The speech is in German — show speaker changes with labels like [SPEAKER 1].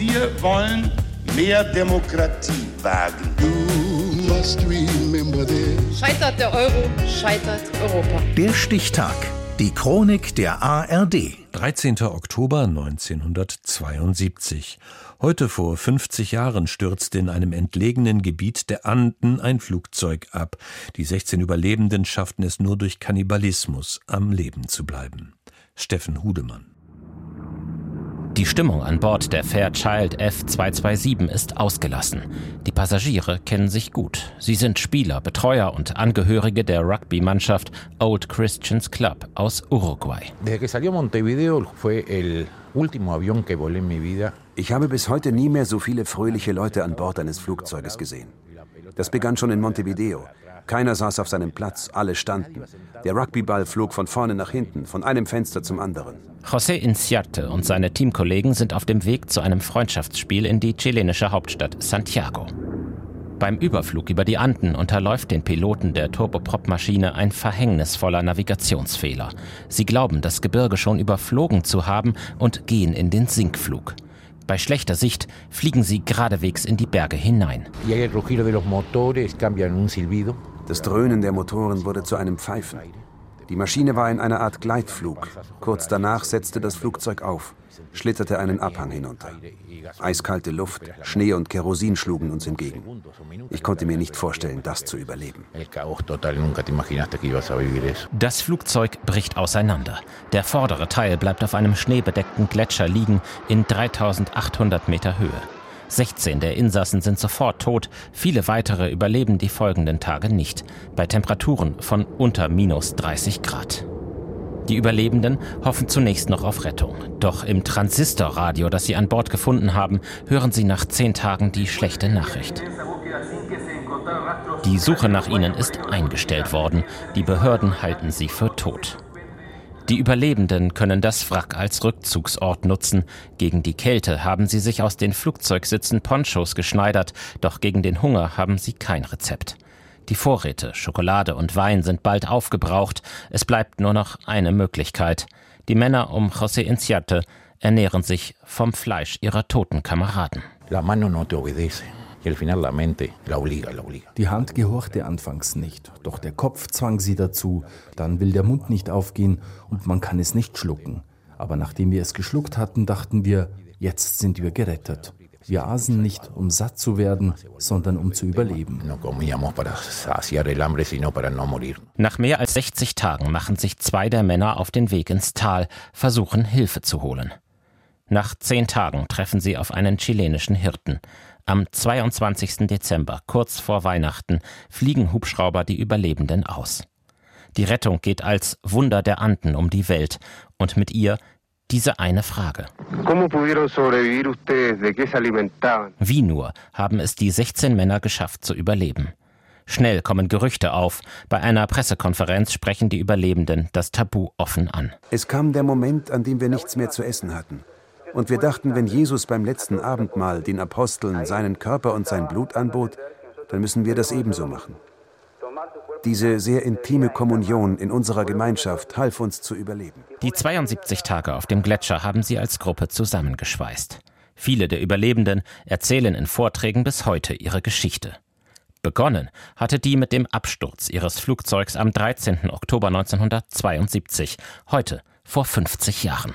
[SPEAKER 1] Wir wollen mehr Demokratie wagen.
[SPEAKER 2] Scheitert der Euro, scheitert Europa.
[SPEAKER 3] Der Stichtag. Die Chronik der ARD.
[SPEAKER 4] 13. Oktober 1972. Heute vor 50 Jahren stürzte in einem entlegenen Gebiet der Anden ein Flugzeug ab. Die 16 Überlebenden schafften es nur durch Kannibalismus, am Leben zu bleiben. Steffen Hudemann.
[SPEAKER 5] Die Stimmung an Bord der Fairchild F227 ist ausgelassen. Die Passagiere kennen sich gut. Sie sind Spieler, Betreuer und Angehörige der Rugby-Mannschaft Old Christians Club aus Uruguay.
[SPEAKER 6] Ich habe bis heute nie mehr so viele fröhliche Leute an Bord eines Flugzeuges gesehen. Das begann schon in Montevideo. Keiner saß auf seinem Platz, alle standen. Der Rugbyball flog von vorne nach hinten, von einem Fenster zum anderen.
[SPEAKER 5] José Inciarte und seine Teamkollegen sind auf dem Weg zu einem Freundschaftsspiel in die chilenische Hauptstadt Santiago. Beim Überflug über die Anden unterläuft den Piloten der Turboprop-Maschine ein verhängnisvoller Navigationsfehler. Sie glauben, das Gebirge schon überflogen zu haben und gehen in den Sinkflug. Bei schlechter Sicht fliegen sie geradewegs in die Berge hinein.
[SPEAKER 6] Das Dröhnen der Motoren wurde zu einem Pfeifen. Die Maschine war in einer Art Gleitflug. Kurz danach setzte das Flugzeug auf, schlitterte einen Abhang hinunter. Eiskalte Luft, Schnee und Kerosin schlugen uns entgegen. Ich konnte mir nicht vorstellen, das zu überleben.
[SPEAKER 5] Das Flugzeug bricht auseinander. Der vordere Teil bleibt auf einem schneebedeckten Gletscher liegen in 3800 Meter Höhe. 16 der Insassen sind sofort tot, viele weitere überleben die folgenden Tage nicht, bei Temperaturen von unter minus 30 Grad. Die Überlebenden hoffen zunächst noch auf Rettung. Doch im Transistorradio, das sie an Bord gefunden haben, hören sie nach zehn Tagen die schlechte Nachricht. Die Suche nach ihnen ist eingestellt worden. Die Behörden halten sie für tot. Die Überlebenden können das Wrack als Rückzugsort nutzen. Gegen die Kälte haben sie sich aus den Flugzeugsitzen Ponchos geschneidert, doch gegen den Hunger haben sie kein Rezept. Die Vorräte, Schokolade und Wein sind bald aufgebraucht. Es bleibt nur noch eine Möglichkeit. Die Männer um José Inciarte ernähren sich vom Fleisch ihrer toten Kameraden.
[SPEAKER 7] La mano no te obedece. Die Hand gehorchte anfangs nicht, doch der Kopf zwang sie dazu. Dann will der Mund nicht aufgehen und man kann es nicht schlucken. Aber nachdem wir es geschluckt hatten, dachten wir, jetzt sind wir gerettet. Wir aßen nicht, um satt zu werden, sondern um zu überleben.
[SPEAKER 5] Nach mehr als 60 Tagen machen sich zwei der Männer auf den Weg ins Tal, versuchen Hilfe zu holen. Nach zehn Tagen treffen sie auf einen chilenischen Hirten. Am 22. Dezember, kurz vor Weihnachten, fliegen Hubschrauber die Überlebenden aus. Die Rettung geht als Wunder der Anden um die Welt und mit ihr diese eine Frage. Wie nur haben es die 16 Männer geschafft zu überleben? Schnell kommen Gerüchte auf. Bei einer Pressekonferenz sprechen die Überlebenden das Tabu offen an.
[SPEAKER 6] Es kam der Moment, an dem wir nichts mehr zu essen hatten. Und wir dachten, wenn Jesus beim letzten Abendmahl den Aposteln seinen Körper und sein Blut anbot, dann müssen wir das ebenso machen. Diese sehr intime Kommunion in unserer Gemeinschaft half uns zu überleben.
[SPEAKER 5] Die 72 Tage auf dem Gletscher haben sie als Gruppe zusammengeschweißt. Viele der Überlebenden erzählen in Vorträgen bis heute ihre Geschichte. Begonnen hatte die mit dem Absturz ihres Flugzeugs am 13. Oktober 1972, heute vor 50 Jahren.